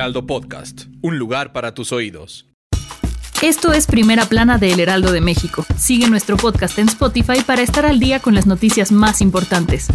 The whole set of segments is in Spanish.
Heraldo Podcast, un lugar para tus oídos. Esto es Primera Plana de El Heraldo de México. Sigue nuestro podcast en Spotify para estar al día con las noticias más importantes.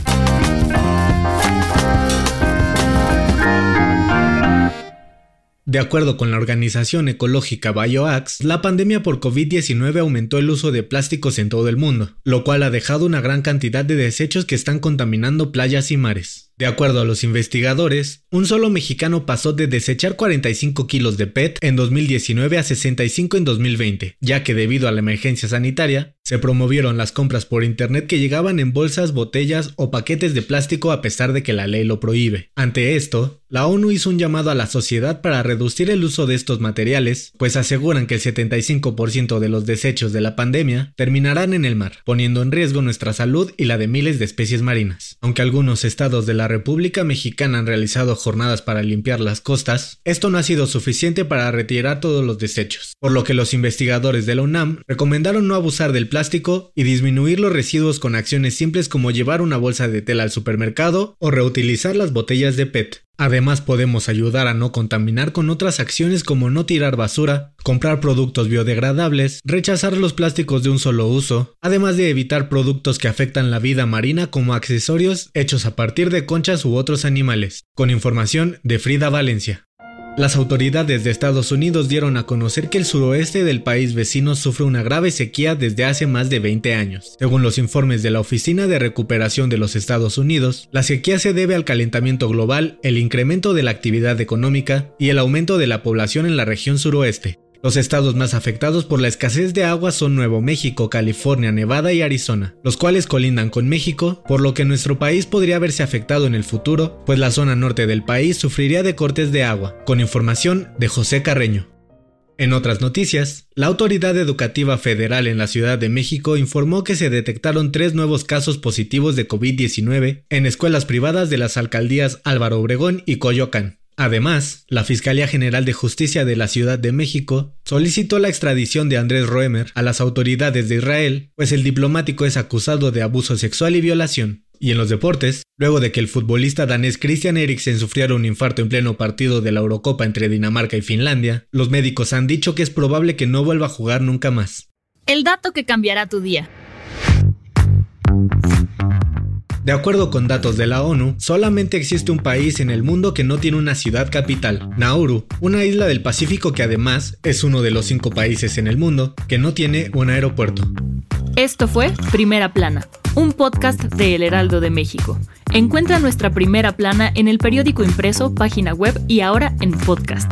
De acuerdo con la organización ecológica BioAx, la pandemia por COVID-19 aumentó el uso de plásticos en todo el mundo, lo cual ha dejado una gran cantidad de desechos que están contaminando playas y mares. De acuerdo a los investigadores, un solo mexicano pasó de desechar 45 kilos de PET en 2019 a 65 en 2020, ya que debido a la emergencia sanitaria, se promovieron las compras por Internet que llegaban en bolsas, botellas o paquetes de plástico a pesar de que la ley lo prohíbe. Ante esto, la ONU hizo un llamado a la sociedad para reducir el uso de estos materiales, pues aseguran que el 75% de los desechos de la pandemia terminarán en el mar, poniendo en riesgo nuestra salud y la de miles de especies marinas. Aunque algunos estados de la República Mexicana han realizado jornadas para limpiar las costas, esto no ha sido suficiente para retirar todos los desechos, por lo que los investigadores de la UNAM recomendaron no abusar del plástico y disminuir los residuos con acciones simples como llevar una bolsa de tela al supermercado o reutilizar las botellas de PET. Además podemos ayudar a no contaminar con otras acciones como no tirar basura, comprar productos biodegradables, rechazar los plásticos de un solo uso, además de evitar productos que afectan la vida marina como accesorios hechos a partir de conchas u otros animales. Con información de Frida Valencia. Las autoridades de Estados Unidos dieron a conocer que el suroeste del país vecino sufre una grave sequía desde hace más de 20 años. Según los informes de la Oficina de Recuperación de los Estados Unidos, la sequía se debe al calentamiento global, el incremento de la actividad económica y el aumento de la población en la región suroeste. Los estados más afectados por la escasez de agua son Nuevo México, California, Nevada y Arizona, los cuales colindan con México, por lo que nuestro país podría verse afectado en el futuro, pues la zona norte del país sufriría de cortes de agua, con información de José Carreño. En otras noticias, la Autoridad Educativa Federal en la Ciudad de México informó que se detectaron tres nuevos casos positivos de COVID-19 en escuelas privadas de las alcaldías Álvaro Obregón y Coyoacán. Además, la Fiscalía General de Justicia de la Ciudad de México solicitó la extradición de Andrés Roemer a las autoridades de Israel, pues el diplomático es acusado de abuso sexual y violación. Y en los deportes, luego de que el futbolista danés Christian Eriksen sufriera un infarto en pleno partido de la Eurocopa entre Dinamarca y Finlandia, los médicos han dicho que es probable que no vuelva a jugar nunca más. El dato que cambiará tu día. De acuerdo con datos de la ONU, solamente existe un país en el mundo que no tiene una ciudad capital, Nauru, una isla del Pacífico que además es uno de los cinco países en el mundo que no tiene un aeropuerto. Esto fue Primera Plana, un podcast de El Heraldo de México. Encuentra nuestra Primera Plana en el periódico impreso, página web y ahora en podcast.